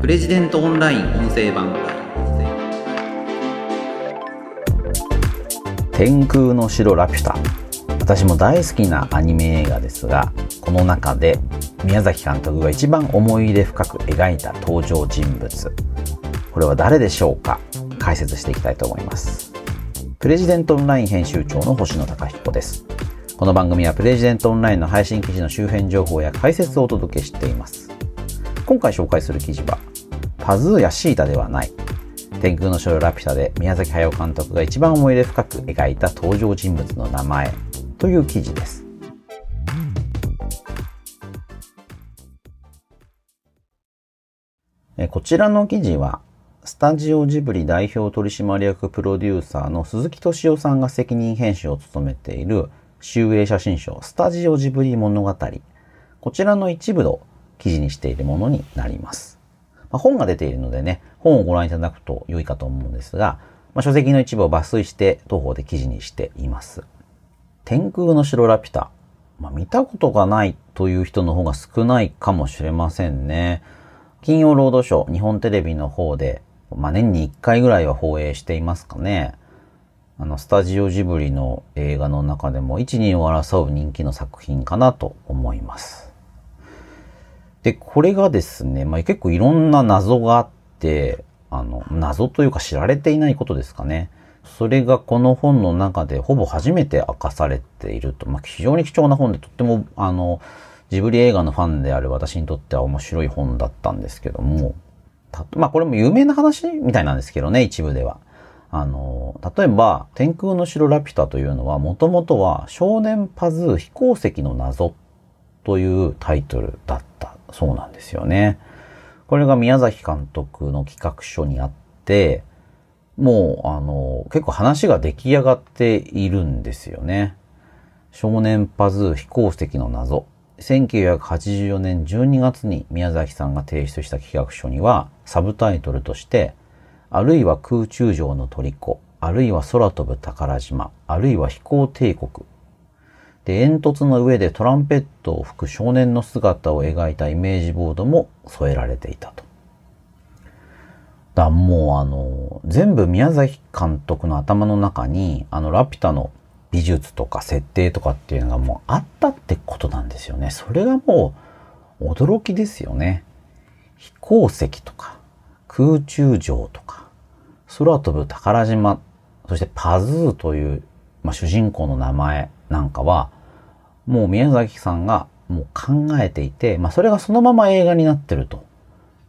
プレジデントオンライン音声版。天空の城ラピュタ。私も大好きなアニメ映画ですがこの中で宮崎監督が一番思い入れ深く描いた登場人物。これは誰でしょうか？解説していきたいと思います。プレジデントオンライン編集長の星野貴彦です。この番組はプレジデントオンラインの配信記事の周辺情報や解説をお届けしています。今回紹介する記事はパズーやシータではない。天空の城ラピュタで宮崎駿監督が一番思い入れ深く描いた登場人物の名前という記事です。こちらの記事はスタジオジブリ代表取締役プロデューサーの鈴木敏夫さんが責任編集を務めている集英写真賞スタジオジブリ物語。こちらの一部を記事にしているものになります。まあ、本が出ているのでね、本をご覧いただくと良いかと思うんですが、まあ、書籍の一部を抜粋して当方で記事にしています。天空の城ラピュタ。まあ、見たことがないという人の方が少ないかもしれませんね。金曜ロードショー、日本テレビの方で、まあ、年に1回ぐらいは放映していますかね。あの、スタジオジブリの映画の中でも1、2を争う人気の作品かなと思います。で、これがですね、まあ、結構いろんな謎があって、あの、謎というか知られていないことですかね。それがこの本の中でほぼ初めて明かされていると、まあ、非常に貴重な本でとっても、あの、ジブリ映画のファンである私にとっては面白い本だったんですけども、たまあこれも有名な話みたいなんですけどね、一部では。あの、例えば、天空の城ラピュタというのは、もともとは少年パズー飛行石の謎というタイトルだったそうなんですよね。これが宮崎監督の企画書にあって、もう、あの、結構話が出来上がっているんですよね。少年パズー飛行石の謎。1984年12月に宮崎さんが提出した企画書には、サブタイトルとして、あるいは空中城の虜、あるいは空飛ぶ宝島、あるいは飛行帝国。で、煙突の上でトランペットを吹く少年の姿を描いたイメージボードも添えられていたと。だもうあの、全部宮崎監督の頭の中に、あの、ラピュタの美術とか設定とかっていうのがもうあったってことなんですよね。それがもう驚きですよね。飛行石とか空中城とか空飛ぶ宝島、そしてパズーという、まあ、主人公の名前なんかは、もう宮崎さんがもう考えていて、まあ、それがそのまま映画になってると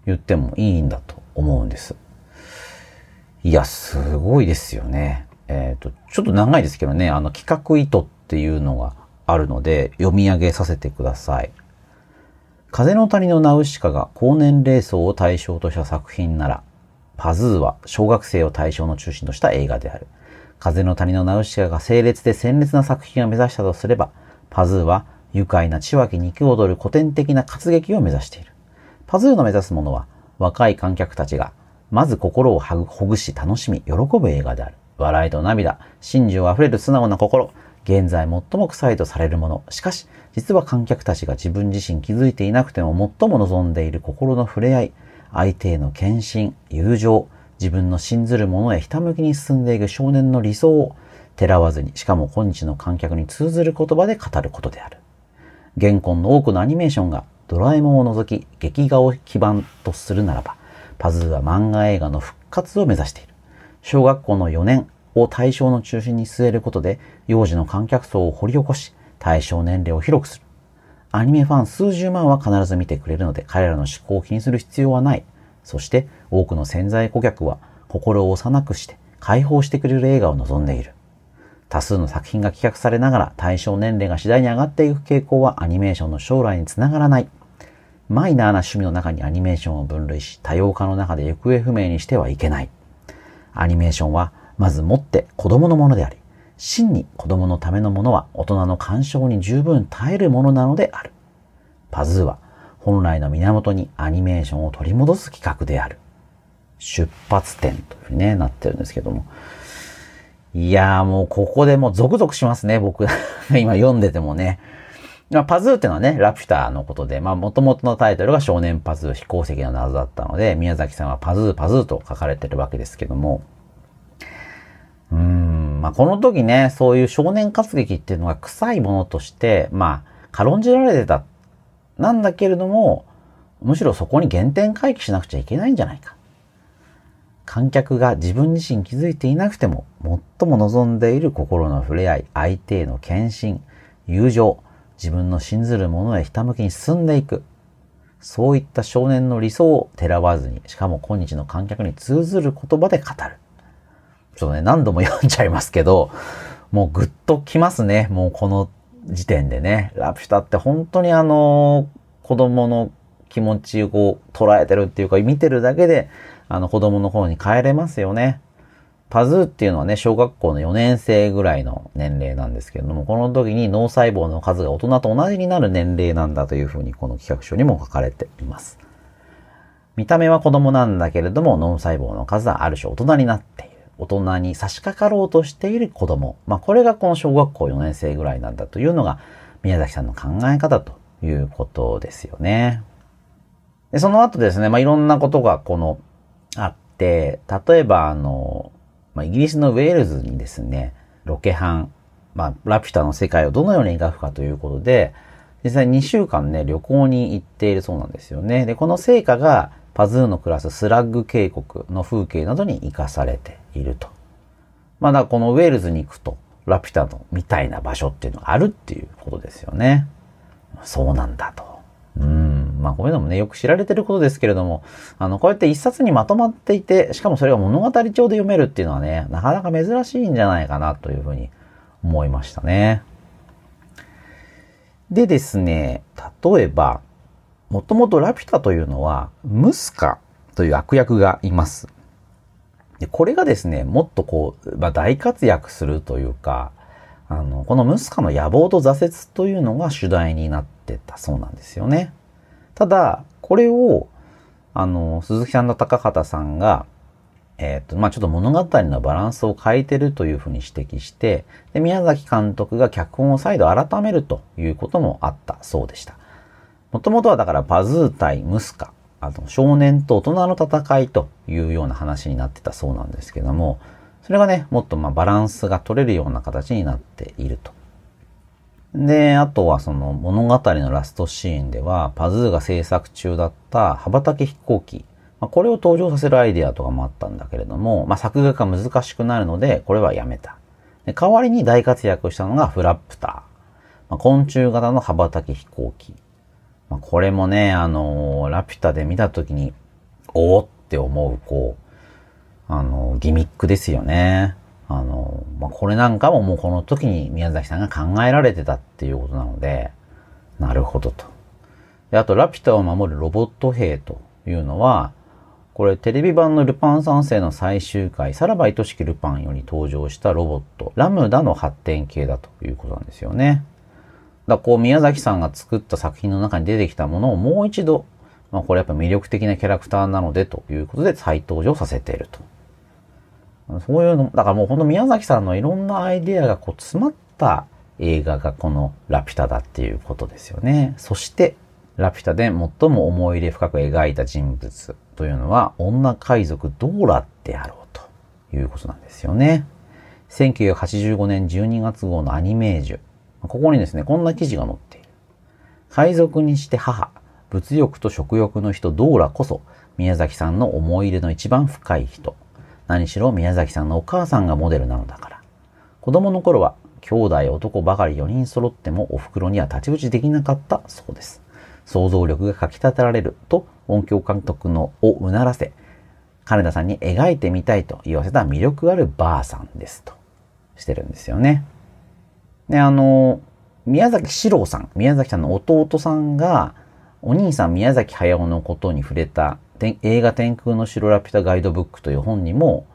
言ってもいいんだと思うんです。いや、すごいですよね。えっ、ー、と、ちょっと長いですけどね、あの企画意図っていうのがあるので読み上げさせてください。風の谷のナウシカが高年齢層を対象とした作品なら、パズーは小学生を対象の中心とした映画である。風の谷のナウシカが清烈で鮮烈な作品を目指したとすれば、パズーは愉快な血湧き肉踊る古典的な活劇を目指している。パズーの目指すものは、若い観客たちが、まず心をほぐし楽しみ、喜ぶ映画である。笑いと涙、真珠あふれる素直な心、現在最も臭いとされるもの。しかし、実は観客たちが自分自身気づいていなくても最も望んでいる心の触れ合い、相手への献身、友情、自分の信ずるものへひたむきに進んでいく少年の理想を、てらわずに、しかも今日の観客に通ずる言葉で語ることである。現今の多くのアニメーションがドラえもんを除き劇画を基盤とするならば、パズーは漫画映画の復活を目指している。小学校の4年を対象の中心に据えることで、幼児の観客層を掘り起こし、対象年齢を広くする。アニメファン数十万は必ず見てくれるので、彼らの思考を気にする必要はない。そして、多くの潜在顧客は、心を幼くして解放してくれる映画を望んでいる。多数の作品が企画されながら対象年齢が次第に上がっていく傾向はアニメーションの将来につながらない。マイナーな趣味の中にアニメーションを分類し、多様化の中で行方不明にしてはいけない。アニメーションは、まずもって子供のものであり、真に子供のためのものは大人の干渉に十分耐えるものなのである。パズーは本来の源にアニメーションを取り戻す企画である。出発点というふうにね、なってるんですけども。いやーもうここでもうゾクゾクしますね、僕。今読んでてもね。まあ、パズーっていうのはね、ラピュタのことで、まあ、元々のタイトルが少年パズー飛行石の謎だったので、宮崎さんはパズーパズーと書かれてるわけですけども、うーん、まあ、この時ね、そういう少年活劇っていうのが臭いものとして、まあ、軽んじられてた。なんだけれども、むしろそこに原点回帰しなくちゃいけないんじゃないか。観客が自分自身気づいていなくても、最も望んでいる心の触れ合い、相手への献身、友情、自分の信ずるものへひたむきに進んでいく。そういった少年の理想をてらわずに、しかも今日の観客に通ずる言葉で語る。ちょっとね、何度も読んじゃいますけど、もうぐっときますね。もうこの時点でね。ラピュタって本当にあの、子供の気持ちを捉えてるっていうか、見てるだけで、あの子供の頃に帰れますよね。パズーっていうのはね、小学校の4年生ぐらいの年齢なんですけれども、この時に脳細胞の数が大人と同じになる年齢なんだというふうにこの企画書にも書かれています。見た目は子供なんだけれども、脳細胞の数はある種大人になっている。大人に差し掛かろうとしている子供。まあ、これがこの小学校4年生ぐらいなんだというのが、宮崎さんの考え方ということですよね。で、その後ですね、まあ、いろんなことがこの、あって、例えばあの、まあ、イギリスのウェールズにですね、ロケハン、まあ、ラピュタの世界をどのように描くかということで、実際2週間ね、旅行に行っているそうなんですよね。で、この成果がパズーの暮らすスラッグ渓谷の風景などに活かされていると。ま、だこのウェールズに行くと、ラピュタのみたいな場所っていうのがあるっていうことですよね。そうなんだと。うん。まあこういうのもね、よく知られてることですけれども、あの、こうやって一冊にまとまっていて、しかもそれが物語帳で読めるっていうのはね、なかなか珍しいんじゃないかなというふうに思いましたね。でですね、例えば、もともとラピュタというのは、ムスカという悪役がいます。でこれがですね、もっとこう、まあ、大活躍するというか、あの、このムスカの野望と挫折というのが主題になってたそうなんですよね。ただ、これを、あの、鈴木さんと高畑さんが、えっ、ー、と、まあ、ちょっと物語のバランスを変えてるというふうに指摘して、で、宮崎監督が脚本を再度改めるということもあったそうでした。もともとはだからパズー対ムスカ、あの、少年と大人の戦いというような話になってたそうなんですけども、それがね、もっとまバランスが取れるような形になっていると。で、あとはその物語のラストシーンでは、パズーが制作中だった羽ばたき飛行機、まあ、これを登場させるアイデアとかもあったんだけれども、まあ、作画が難しくなるので、これはやめた。で代わりに大活躍したのがフラップター。まあ、昆虫型の羽ばたき飛行機。まあ、これもね、あのー、ラピュタで見たときに、おーって思う、こう、あのー、ギミックですよね。あの、まあ、これなんかももうこの時に宮崎さんが考えられてたっていうことなので、なるほどと。で、あと、ラピュタを守るロボット兵というのは、これテレビ版のルパン三世の最終回、さらば愛しきルパンより登場したロボット、ラムダの発展系だということなんですよね。だこう宮崎さんが作った作品の中に出てきたものをもう一度、まあこれやっぱ魅力的なキャラクターなのでということで再登場させていると。そういうの、だからもうほんと宮崎さんのいろんなアイデアがこう詰まった映画がこのラピュタだっていうことですよね。そして、ラピュタで最も思い入れ深く描いた人物というのは女海賊ドーラであろうということなんですよね。1985年12月号のアニメージュ。ここにですね、こんな記事が載っている。海賊にして母、物欲と食欲の人ドーラこそ宮崎さんの思い入れの一番深い人。何しろ宮崎さんのお母さんがモデルなのだから。子供の頃は兄弟男ばかり4人揃ってもお袋には太刀打ちできなかったそうです。想像力がかき立てられると音響監督のをうならせ、金田さんに描いてみたいと言わせた魅力あるばあさんですとしてるんですよね。で、あの、宮崎史郎さん、宮崎さんの弟さんが、お兄さん宮崎駿のことに触れた映画天空の城ラピュタガイドブックという本にも、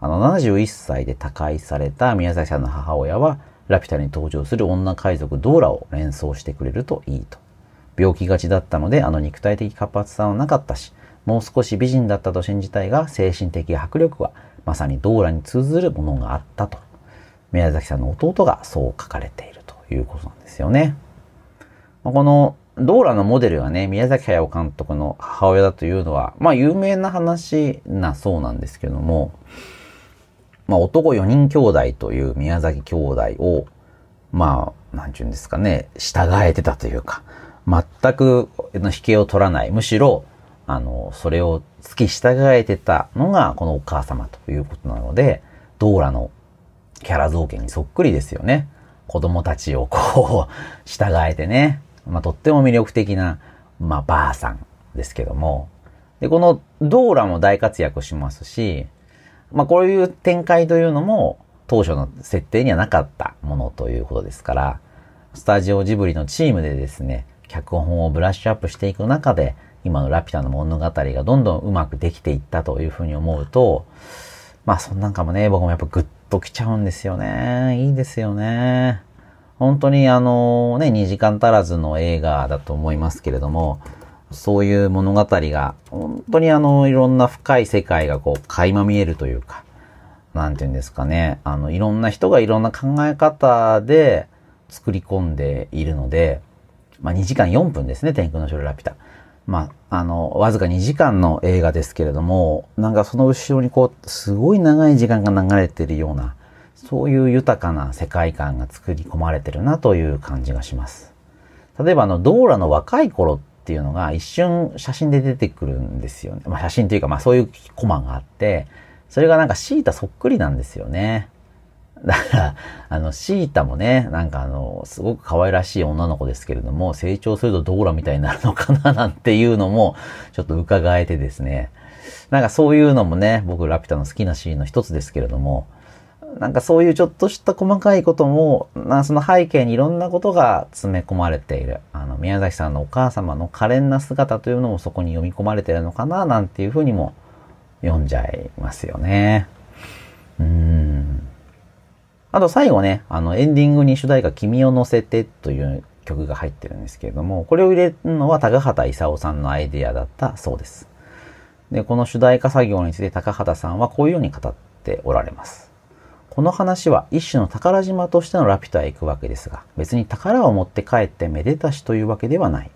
あの、71歳で他界された宮崎さんの母親は、ラピュタに登場する女海賊ドーラを連想してくれるといいと。病気がちだったので、あの肉体的活発さはなかったし、もう少し美人だったと信じたいが、精神的迫力は、まさにドーラに通ずるものがあったと。宮崎さんの弟がそう書かれているということなんですよね。このドーラのモデルがね、宮崎駿監督の母親だというのは、まあ有名な話なそうなんですけども、まあ男4人兄弟という宮崎兄弟を、まあ、なんちゅうんですかね、従えてたというか、全く引けを取らない。むしろ、あの、それを付き従えてたのがこのお母様ということなので、ドーラのキャラ造形にそっくりですよね。子供たちをこう、従えてね。まあ、とっても魅力的な、まあ、ばあさんですけども。で、このドーラも大活躍しますし、まあ、こういう展開というのも、当初の設定にはなかったものということですから、スタジオジブリのチームでですね、脚本をブラッシュアップしていく中で、今のラピュタの物語がどんどんうまくできていったというふうに思うと、まあそんなんかもね、僕もやっぱグッときちゃうんですよね。いいですよね。本当にあのね、2時間足らずの映画だと思いますけれども、そういう物語が、本当にあの、いろんな深い世界がこう、垣間見えるというか、なんていうんですかね、あの、いろんな人がいろんな考え方で作り込んでいるので、まあ2時間4分ですね、天空の城ラピュタ。まあ、あの、わずか2時間の映画ですけれども、なんかその後ろにこう、すごい長い時間が流れてるような、そういう豊かな世界観が作り込まれてるなという感じがします。例えばあの、ドーラの若い頃っていうのが一瞬写真で出てくるんですよね。まあ写真というかまあそういうコマがあって、それがなんかシータそっくりなんですよね。だから、あの、シータもね、なんかあの、すごく可愛らしい女の子ですけれども、成長するとドーラみたいになるのかななんていうのも、ちょっと伺えてですね。なんかそういうのもね、僕ラピュタの好きなシーンの一つですけれども、なんかそういうちょっとした細かいことも、なその背景にいろんなことが詰め込まれている。あの、宮崎さんのお母様の可憐な姿というのもそこに読み込まれているのかな、なんていうふうにも読んじゃいますよね。うん。あと最後ね、あのエンディングに主題歌君を乗せてという曲が入ってるんですけれども、これを入れるのは高畑勲さんのアイデアだったそうです。で、この主題歌作業について高畑さんはこういうように語っておられます。この話は一種の宝島としてのラピュタへ行くわけですが、別に宝を持って帰ってめでたしというわけではない。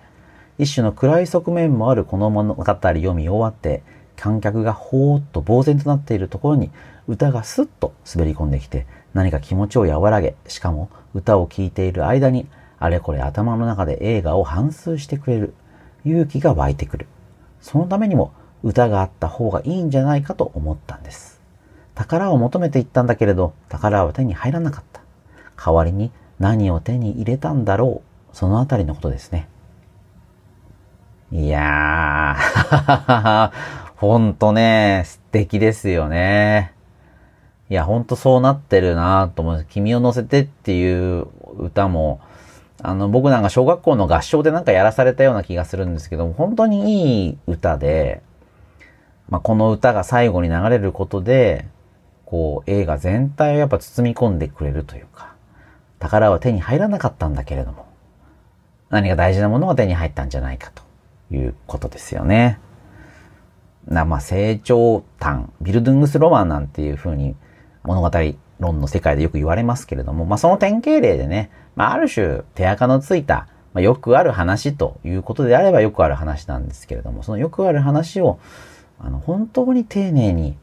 一種の暗い側面もあるこの物語読み終わって、観客がほーっと呆然となっているところに歌がスッと滑り込んできて、何か気持ちを和らげ、しかも歌を聴いている間に、あれこれ頭の中で映画を反芻してくれる。勇気が湧いてくる。そのためにも歌があった方がいいんじゃないかと思ったんです。宝を求めていったんだけれど、宝は手に入らなかった。代わりに何を手に入れたんだろう。そのあたりのことですね。いやー、ほんとね、素敵ですよね。いや、ほんとそうなってるなと思う。君を乗せてっていう歌も、あの、僕なんか小学校の合唱でなんかやらされたような気がするんですけども、本当にいい歌で、まあ、この歌が最後に流れることで、こう、映画全体をやっぱ包み込んでくれるというか、宝は手に入らなかったんだけれども、何か大事なものが手に入ったんじゃないかということですよね。な、まあ、成長譚、ビルドゥングスロマンなんていうふうに物語論の世界でよく言われますけれども、まあ、その典型例でね、まあ、ある種手垢のついた、まあ、よくある話ということであればよくある話なんですけれども、そのよくある話を、あの、本当に丁寧に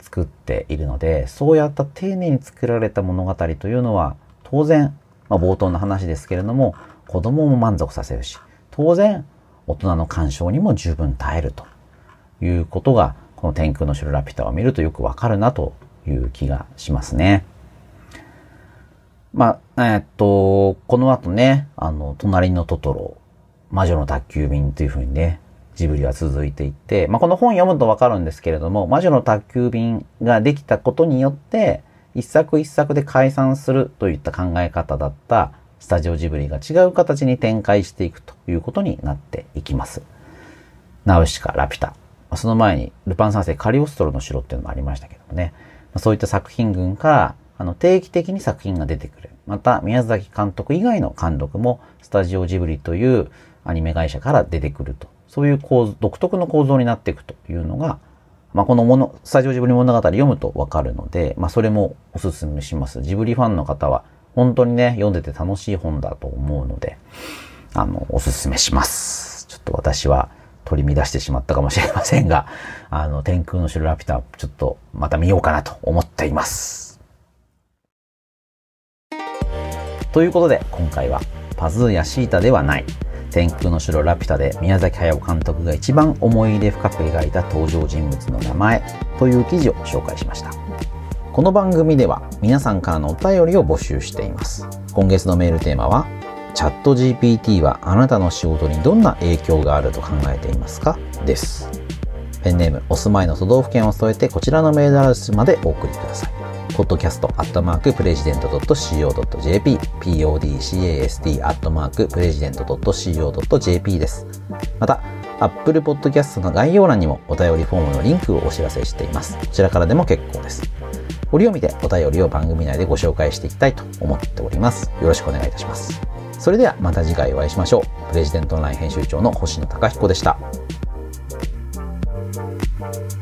作っているので、そうやった丁寧に作られた物語というのは、当然、まあ、冒頭の話ですけれども、子供も満足させるし、当然、大人の干渉にも十分耐えるということが、この天空の城ラピュタを見るとよくわかるなという気がしますね。まあ、えっと、この後ね、あの、隣のトトロ、魔女の宅急便というふうにね、ジブリは続いていって、まあ、この本読むとわかるんですけれども、魔女の宅急便ができたことによって、一作一作で解散するといった考え方だったスタジオジブリが違う形に展開していくということになっていきます。ナウシカ、ラピュタ。その前に、ルパン三世カリオストロの城っていうのもありましたけどもね。そういった作品群から、あの、定期的に作品が出てくる。また、宮崎監督以外の監督も、スタジオジブリというアニメ会社から出てくると。そういう構図、独特の構造になっていくというのが、まあ、このもの、スタジオジブリ物語読むとわかるので、まあ、それもおすすめします。ジブリファンの方は、本当にね、読んでて楽しい本だと思うので、あの、おすすめします。ちょっと私は取り乱してしまったかもしれませんが、あの、天空の城ラピュタ、ちょっとまた見ようかなと思っています。ということで、今回はパズーやシータではない、天空の城ラピュタで宮崎駿監督が一番思い入れ深く描いた登場人物の名前という記事を紹介しました。この番組では皆さんからのお便りを募集しています。今月のメールテーマは、チャット GPT はあなたの仕事にどんな影響があると考えていますか？です。ペンネーム、お住まいの都道府県を添えてこちらのメールアドレスまでお送りください。podcast アットマークプレジデント .co.jp podcast アットマークプレジデント .co.jp です。また、Apple Podcast の概要欄にもお便りフォームのリンクをお知らせしています。こちらからでも結構です。折を見てお便りを番組内でご紹介していきたいと思っております。よろしくお願いいたします。それではまた次回お会いしましょう。プレジデントオンライン編集長の星野貴彦でした。Bye.